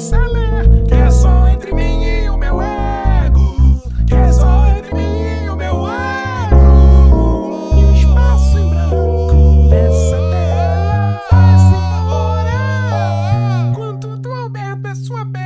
bestseller que é só entre mim e o meu ego, que é só entre mim e o meu ego. E um espaço em branco dessa terra, essa hora. Ah, ah, ah. Quanto do Alberto é sua bela.